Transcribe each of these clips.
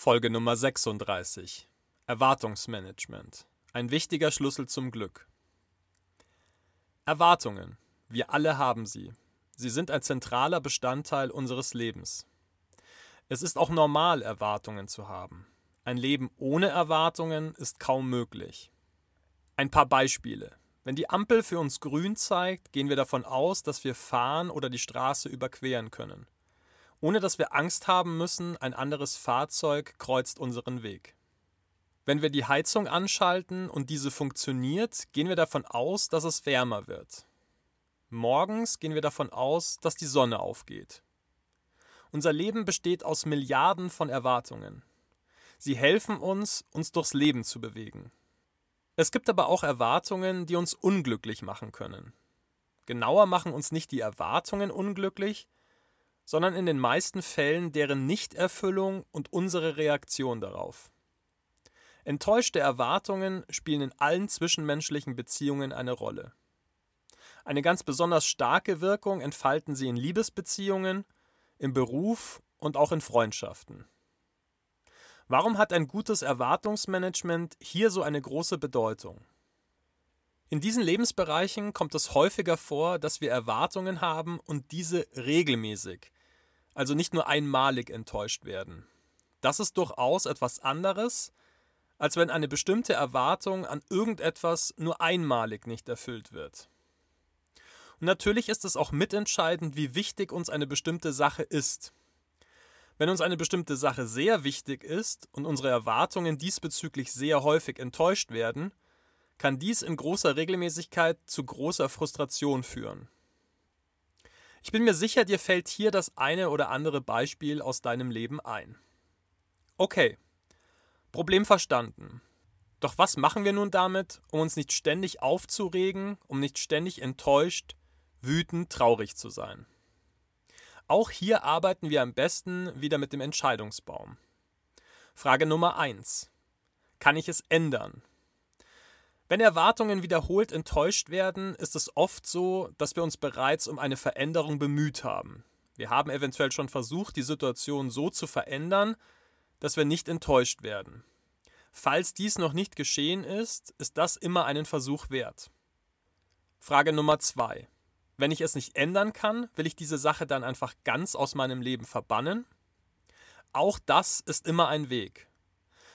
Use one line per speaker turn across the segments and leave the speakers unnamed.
Folge Nummer 36. Erwartungsmanagement. Ein wichtiger Schlüssel zum Glück. Erwartungen. Wir alle haben sie. Sie sind ein zentraler Bestandteil unseres Lebens. Es ist auch normal, Erwartungen zu haben. Ein Leben ohne Erwartungen ist kaum möglich. Ein paar Beispiele. Wenn die Ampel für uns grün zeigt, gehen wir davon aus, dass wir fahren oder die Straße überqueren können ohne dass wir Angst haben müssen, ein anderes Fahrzeug kreuzt unseren Weg. Wenn wir die Heizung anschalten und diese funktioniert, gehen wir davon aus, dass es wärmer wird. Morgens gehen wir davon aus, dass die Sonne aufgeht. Unser Leben besteht aus Milliarden von Erwartungen. Sie helfen uns, uns durchs Leben zu bewegen. Es gibt aber auch Erwartungen, die uns unglücklich machen können. Genauer machen uns nicht die Erwartungen unglücklich, sondern in den meisten Fällen deren Nichterfüllung und unsere Reaktion darauf. Enttäuschte Erwartungen spielen in allen zwischenmenschlichen Beziehungen eine Rolle. Eine ganz besonders starke Wirkung entfalten sie in Liebesbeziehungen, im Beruf und auch in Freundschaften. Warum hat ein gutes Erwartungsmanagement hier so eine große Bedeutung? In diesen Lebensbereichen kommt es häufiger vor, dass wir Erwartungen haben und diese regelmäßig, also nicht nur einmalig enttäuscht werden. Das ist durchaus etwas anderes, als wenn eine bestimmte Erwartung an irgendetwas nur einmalig nicht erfüllt wird. Und natürlich ist es auch mitentscheidend, wie wichtig uns eine bestimmte Sache ist. Wenn uns eine bestimmte Sache sehr wichtig ist und unsere Erwartungen diesbezüglich sehr häufig enttäuscht werden, kann dies in großer Regelmäßigkeit zu großer Frustration führen. Ich bin mir sicher, dir fällt hier das eine oder andere Beispiel aus deinem Leben ein. Okay, Problem verstanden. Doch was machen wir nun damit, um uns nicht ständig aufzuregen, um nicht ständig enttäuscht, wütend, traurig zu sein? Auch hier arbeiten wir am besten wieder mit dem Entscheidungsbaum. Frage Nummer 1. Kann ich es ändern? Wenn Erwartungen wiederholt enttäuscht werden, ist es oft so, dass wir uns bereits um eine Veränderung bemüht haben. Wir haben eventuell schon versucht, die Situation so zu verändern, dass wir nicht enttäuscht werden. Falls dies noch nicht geschehen ist, ist das immer einen Versuch wert. Frage Nummer zwei: Wenn ich es nicht ändern kann, will ich diese Sache dann einfach ganz aus meinem Leben verbannen? Auch das ist immer ein Weg.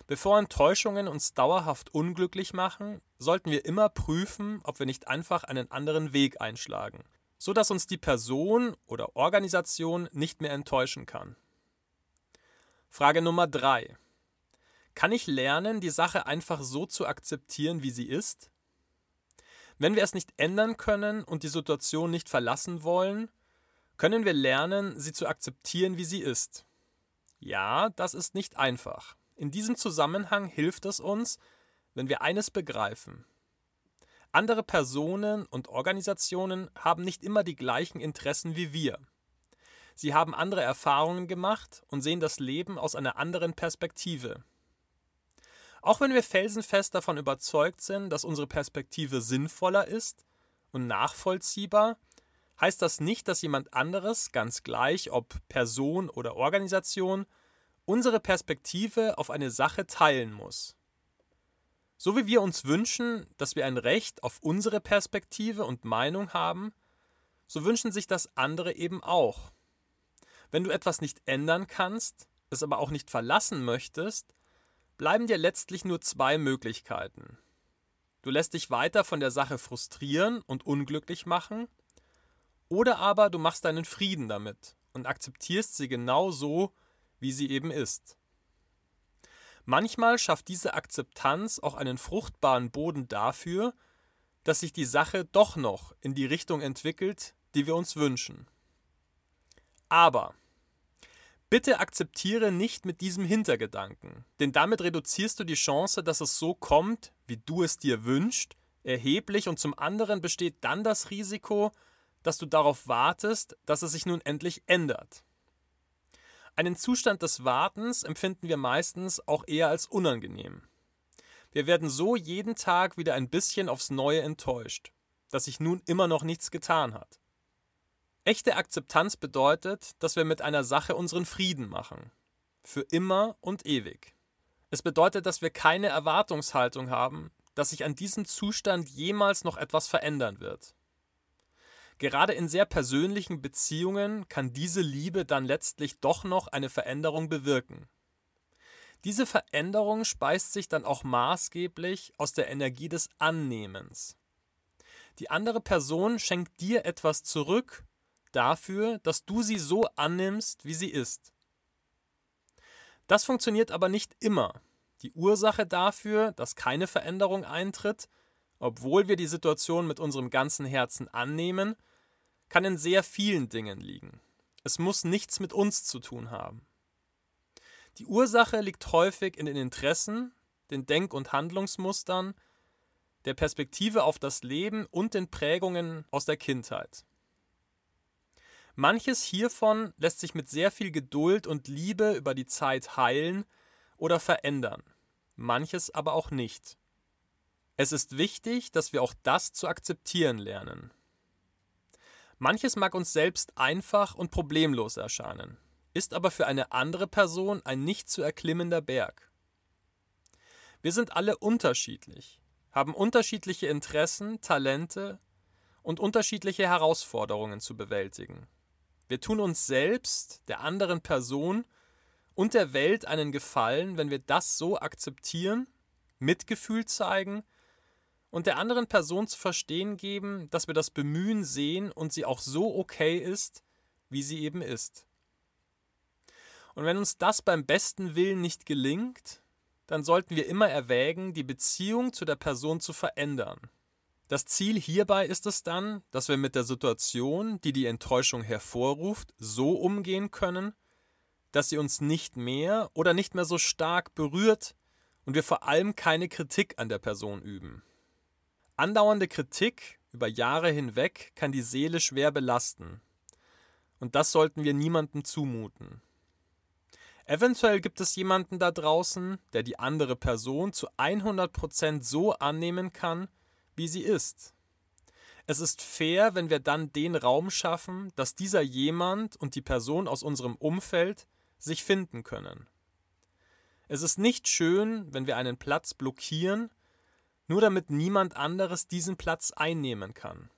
Bevor Enttäuschungen uns dauerhaft unglücklich machen, sollten wir immer prüfen, ob wir nicht einfach einen anderen Weg einschlagen, so dass uns die Person oder Organisation nicht mehr enttäuschen kann. Frage Nummer 3. Kann ich lernen, die Sache einfach so zu akzeptieren, wie sie ist? Wenn wir es nicht ändern können und die Situation nicht verlassen wollen, können wir lernen, sie zu akzeptieren, wie sie ist. Ja, das ist nicht einfach. In diesem Zusammenhang hilft es uns, wenn wir eines begreifen. Andere Personen und Organisationen haben nicht immer die gleichen Interessen wie wir. Sie haben andere Erfahrungen gemacht und sehen das Leben aus einer anderen Perspektive. Auch wenn wir felsenfest davon überzeugt sind, dass unsere Perspektive sinnvoller ist und nachvollziehbar, heißt das nicht, dass jemand anderes, ganz gleich ob Person oder Organisation, unsere Perspektive auf eine Sache teilen muss. So wie wir uns wünschen, dass wir ein Recht auf unsere Perspektive und Meinung haben, so wünschen sich das andere eben auch. Wenn du etwas nicht ändern kannst, es aber auch nicht verlassen möchtest, bleiben dir letztlich nur zwei Möglichkeiten. Du lässt dich weiter von der Sache frustrieren und unglücklich machen, oder aber du machst deinen Frieden damit und akzeptierst sie genau so, wie sie eben ist. Manchmal schafft diese Akzeptanz auch einen fruchtbaren Boden dafür, dass sich die Sache doch noch in die Richtung entwickelt, die wir uns wünschen. Aber bitte akzeptiere nicht mit diesem Hintergedanken, denn damit reduzierst du die Chance, dass es so kommt, wie du es dir wünschst, erheblich und zum anderen besteht dann das Risiko, dass du darauf wartest, dass es sich nun endlich ändert. Einen Zustand des Wartens empfinden wir meistens auch eher als unangenehm. Wir werden so jeden Tag wieder ein bisschen aufs Neue enttäuscht, dass sich nun immer noch nichts getan hat. Echte Akzeptanz bedeutet, dass wir mit einer Sache unseren Frieden machen. für immer und ewig. Es bedeutet, dass wir keine Erwartungshaltung haben, dass sich an diesem Zustand jemals noch etwas verändern wird. Gerade in sehr persönlichen Beziehungen kann diese Liebe dann letztlich doch noch eine Veränderung bewirken. Diese Veränderung speist sich dann auch maßgeblich aus der Energie des Annehmens. Die andere Person schenkt dir etwas zurück dafür, dass du sie so annimmst, wie sie ist. Das funktioniert aber nicht immer. Die Ursache dafür, dass keine Veränderung eintritt, obwohl wir die Situation mit unserem ganzen Herzen annehmen, kann in sehr vielen Dingen liegen. Es muss nichts mit uns zu tun haben. Die Ursache liegt häufig in den Interessen, den Denk- und Handlungsmustern, der Perspektive auf das Leben und den Prägungen aus der Kindheit. Manches hiervon lässt sich mit sehr viel Geduld und Liebe über die Zeit heilen oder verändern, manches aber auch nicht. Es ist wichtig, dass wir auch das zu akzeptieren lernen. Manches mag uns selbst einfach und problemlos erscheinen, ist aber für eine andere Person ein nicht zu erklimmender Berg. Wir sind alle unterschiedlich, haben unterschiedliche Interessen, Talente und unterschiedliche Herausforderungen zu bewältigen. Wir tun uns selbst, der anderen Person und der Welt einen Gefallen, wenn wir das so akzeptieren, Mitgefühl zeigen und der anderen Person zu verstehen geben, dass wir das Bemühen sehen und sie auch so okay ist, wie sie eben ist. Und wenn uns das beim besten Willen nicht gelingt, dann sollten wir immer erwägen, die Beziehung zu der Person zu verändern. Das Ziel hierbei ist es dann, dass wir mit der Situation, die die Enttäuschung hervorruft, so umgehen können, dass sie uns nicht mehr oder nicht mehr so stark berührt und wir vor allem keine Kritik an der Person üben. Andauernde Kritik über Jahre hinweg kann die Seele schwer belasten. Und das sollten wir niemandem zumuten. Eventuell gibt es jemanden da draußen, der die andere Person zu 100% so annehmen kann, wie sie ist. Es ist fair, wenn wir dann den Raum schaffen, dass dieser jemand und die Person aus unserem Umfeld sich finden können. Es ist nicht schön, wenn wir einen Platz blockieren, nur damit niemand anderes diesen Platz einnehmen kann.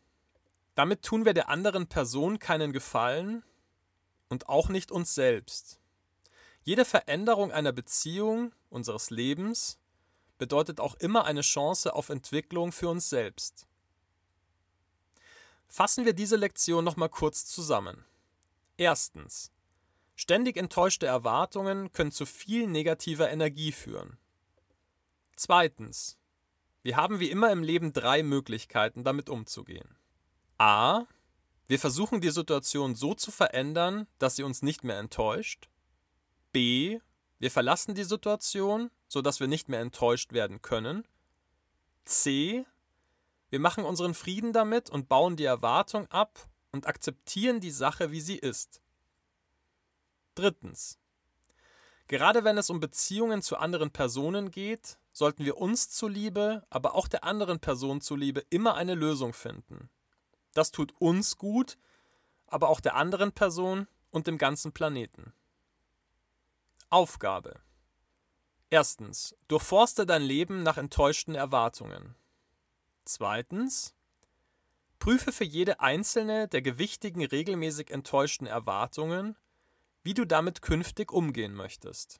Damit tun wir der anderen Person keinen Gefallen und auch nicht uns selbst. Jede Veränderung einer Beziehung, unseres Lebens, bedeutet auch immer eine Chance auf Entwicklung für uns selbst. Fassen wir diese Lektion nochmal kurz zusammen. Erstens. Ständig enttäuschte Erwartungen können zu viel negativer Energie führen. Zweitens. Wir haben wie immer im Leben drei Möglichkeiten, damit umzugehen. A. Wir versuchen die Situation so zu verändern, dass sie uns nicht mehr enttäuscht. B. Wir verlassen die Situation, sodass wir nicht mehr enttäuscht werden können. C. Wir machen unseren Frieden damit und bauen die Erwartung ab und akzeptieren die Sache, wie sie ist. Drittens. Gerade wenn es um Beziehungen zu anderen Personen geht, sollten wir uns zuliebe, aber auch der anderen Person zuliebe immer eine Lösung finden. Das tut uns gut, aber auch der anderen Person und dem ganzen Planeten. Aufgabe. Erstens, durchforste dein Leben nach enttäuschten Erwartungen. Zweitens, prüfe für jede einzelne der gewichtigen regelmäßig enttäuschten Erwartungen, wie du damit künftig umgehen möchtest.